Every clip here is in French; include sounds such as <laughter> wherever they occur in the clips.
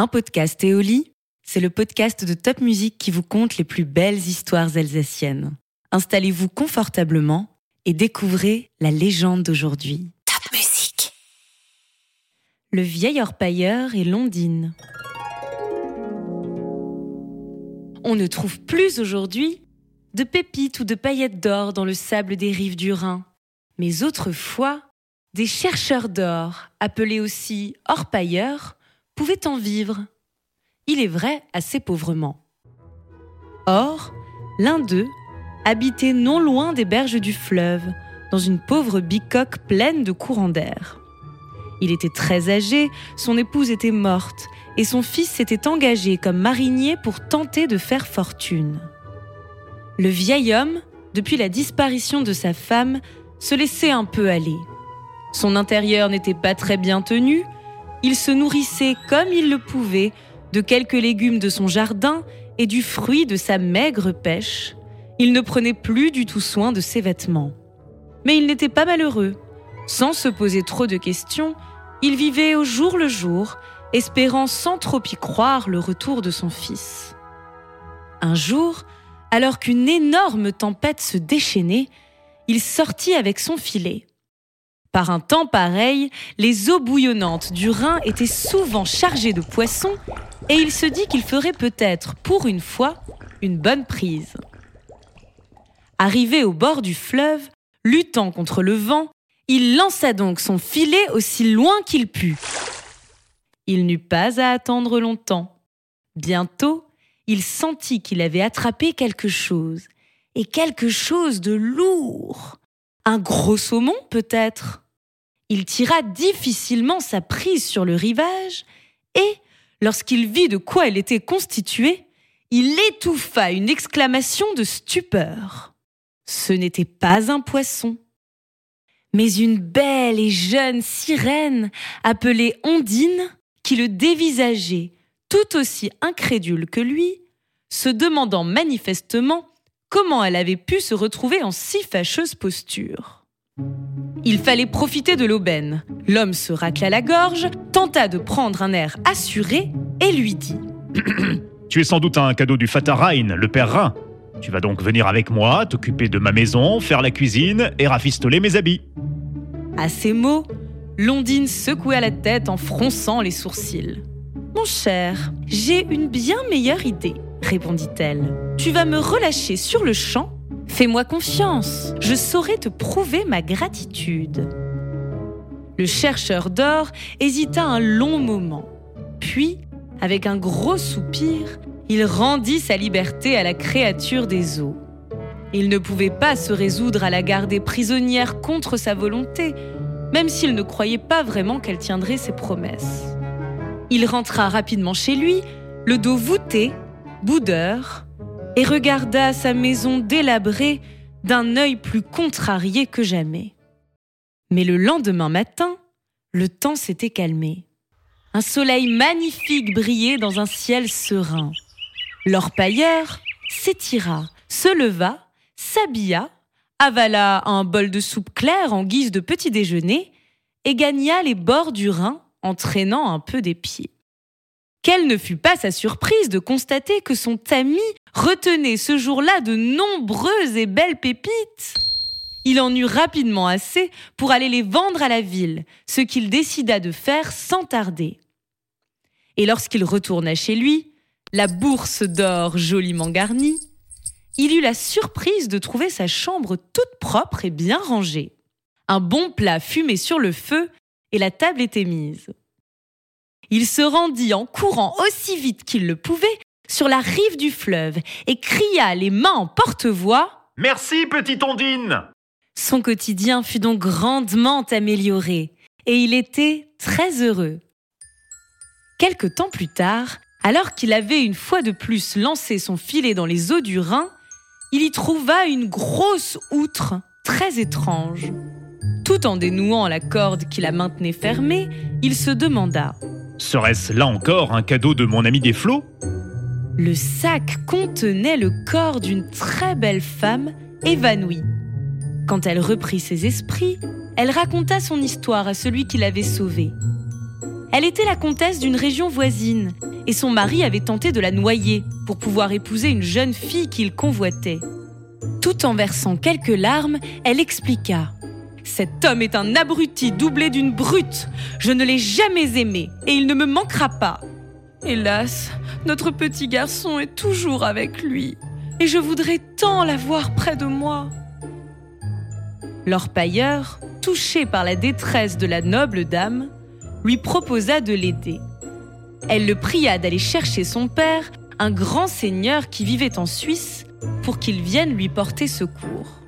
Un podcast Éoli, c'est le podcast de Top Music qui vous conte les plus belles histoires alsaciennes. Installez-vous confortablement et découvrez la légende d'aujourd'hui. Top Music. Le vieil orpailleur et Londine. On ne trouve plus aujourd'hui de pépites ou de paillettes d'or dans le sable des rives du Rhin. Mais autrefois, des chercheurs d'or, appelés aussi orpailleurs, pouvaient en vivre? Il est vrai, assez pauvrement. Or, l'un d'eux habitait non loin des berges du fleuve, dans une pauvre bicoque pleine de courants d'air. Il était très âgé, son épouse était morte, et son fils s'était engagé comme marinier pour tenter de faire fortune. Le vieil homme, depuis la disparition de sa femme, se laissait un peu aller. Son intérieur n'était pas très bien tenu, il se nourrissait comme il le pouvait de quelques légumes de son jardin et du fruit de sa maigre pêche. Il ne prenait plus du tout soin de ses vêtements. Mais il n'était pas malheureux. Sans se poser trop de questions, il vivait au jour le jour, espérant sans trop y croire le retour de son fils. Un jour, alors qu'une énorme tempête se déchaînait, il sortit avec son filet. Par un temps pareil, les eaux bouillonnantes du Rhin étaient souvent chargées de poissons et il se dit qu'il ferait peut-être, pour une fois, une bonne prise. Arrivé au bord du fleuve, luttant contre le vent, il lança donc son filet aussi loin qu'il put. Il n'eut pas à attendre longtemps. Bientôt, il sentit qu'il avait attrapé quelque chose, et quelque chose de lourd. Un gros saumon peut-être. Il tira difficilement sa prise sur le rivage, et, lorsqu'il vit de quoi elle était constituée, il étouffa une exclamation de stupeur. Ce n'était pas un poisson, mais une belle et jeune sirène appelée Ondine qui le dévisageait tout aussi incrédule que lui, se demandant manifestement comment elle avait pu se retrouver en si fâcheuse posture. Il fallait profiter de l'aubaine. L'homme se racla la gorge, tenta de prendre un air assuré et lui dit <clears throat> Tu es sans doute un cadeau du Fatarain, le père Rhin. Tu vas donc venir avec moi, t'occuper de ma maison, faire la cuisine et rafistoler mes habits. À ces mots, Londine secoua la tête en fronçant les sourcils. Mon cher, j'ai une bien meilleure idée, répondit-elle. Tu vas me relâcher sur le champ? Fais-moi confiance, je saurai te prouver ma gratitude. Le chercheur d'or hésita un long moment, puis, avec un gros soupir, il rendit sa liberté à la créature des eaux. Il ne pouvait pas se résoudre à la garder prisonnière contre sa volonté, même s'il ne croyait pas vraiment qu'elle tiendrait ses promesses. Il rentra rapidement chez lui, le dos voûté, boudeur, et regarda sa maison délabrée d'un œil plus contrarié que jamais. Mais le lendemain matin, le temps s'était calmé. Un soleil magnifique brillait dans un ciel serein. L'orpailleur s'étira, se leva, s'habilla, avala un bol de soupe claire en guise de petit déjeuner et gagna les bords du Rhin en traînant un peu des pieds. Quelle ne fut pas sa surprise de constater que son ami retenait ce jour-là de nombreuses et belles pépites. Il en eut rapidement assez pour aller les vendre à la ville, ce qu'il décida de faire sans tarder. Et lorsqu'il retourna chez lui, la bourse d'or joliment garnie, il eut la surprise de trouver sa chambre toute propre et bien rangée. Un bon plat fumait sur le feu et la table était mise. Il se rendit en courant aussi vite qu'il le pouvait sur la rive du fleuve et cria les mains en porte-voix Merci, petite Ondine Son quotidien fut donc grandement amélioré et il était très heureux. Quelque temps plus tard, alors qu'il avait une fois de plus lancé son filet dans les eaux du Rhin, il y trouva une grosse outre très étrange. Tout en dénouant la corde qui la maintenait fermée, il se demanda Serait-ce là encore un cadeau de mon ami des flots Le sac contenait le corps d'une très belle femme évanouie. Quand elle reprit ses esprits, elle raconta son histoire à celui qui l'avait sauvée. Elle était la comtesse d'une région voisine et son mari avait tenté de la noyer pour pouvoir épouser une jeune fille qu'il convoitait. Tout en versant quelques larmes, elle expliqua Cet homme est un abruti doublé d'une brute. Je ne l'ai jamais aimé et il ne me manquera pas. Hélas, notre petit garçon est toujours avec lui et je voudrais tant l'avoir près de moi. L'orpailleur, touché par la détresse de la noble dame, lui proposa de l'aider. Elle le pria d'aller chercher son père, un grand seigneur qui vivait en Suisse, pour qu'il vienne lui porter secours.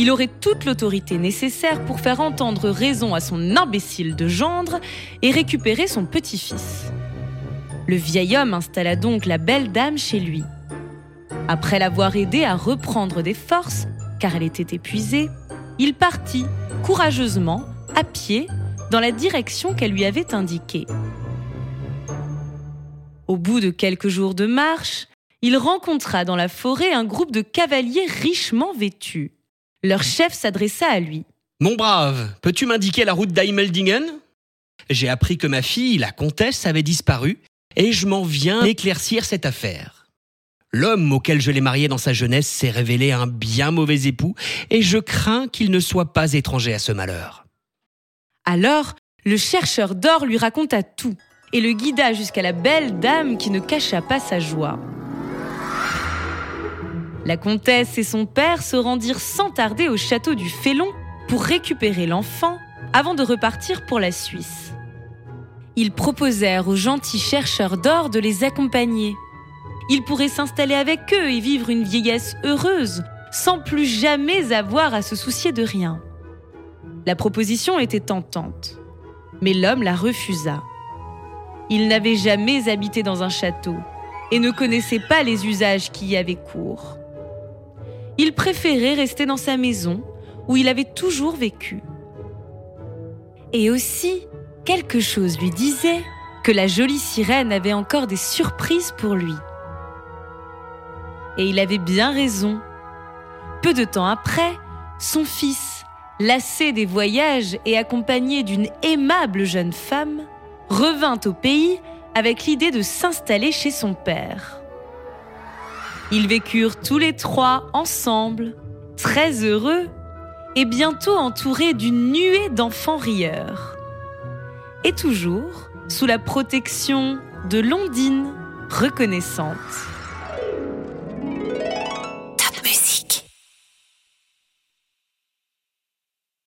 Il aurait toute l'autorité nécessaire pour faire entendre raison à son imbécile de gendre et récupérer son petit-fils. Le vieil homme installa donc la belle dame chez lui. Après l'avoir aidée à reprendre des forces, car elle était épuisée, il partit courageusement, à pied, dans la direction qu'elle lui avait indiquée. Au bout de quelques jours de marche, il rencontra dans la forêt un groupe de cavaliers richement vêtus. Leur chef s'adressa à lui. Mon brave, peux-tu m'indiquer la route d'Eimeldingen J'ai appris que ma fille, la comtesse, avait disparu, et je m'en viens éclaircir cette affaire. L'homme auquel je l'ai mariée dans sa jeunesse s'est révélé un bien mauvais époux, et je crains qu'il ne soit pas étranger à ce malheur. Alors, le chercheur d'or lui raconta tout et le guida jusqu'à la belle dame qui ne cacha pas sa joie. La comtesse et son père se rendirent sans tarder au château du Félon pour récupérer l'enfant avant de repartir pour la Suisse. Ils proposèrent aux gentils chercheurs d'or de les accompagner. Ils pourraient s'installer avec eux et vivre une vieillesse heureuse, sans plus jamais avoir à se soucier de rien. La proposition était tentante, mais l'homme la refusa. Il n'avait jamais habité dans un château et ne connaissait pas les usages qui y avaient cours. Il préférait rester dans sa maison où il avait toujours vécu. Et aussi, quelque chose lui disait que la jolie sirène avait encore des surprises pour lui. Et il avait bien raison. Peu de temps après, son fils, lassé des voyages et accompagné d'une aimable jeune femme, revint au pays avec l'idée de s'installer chez son père. Ils vécurent tous les trois ensemble, très heureux, et bientôt entourés d'une nuée d'enfants rieurs. Et toujours sous la protection de Londine reconnaissante.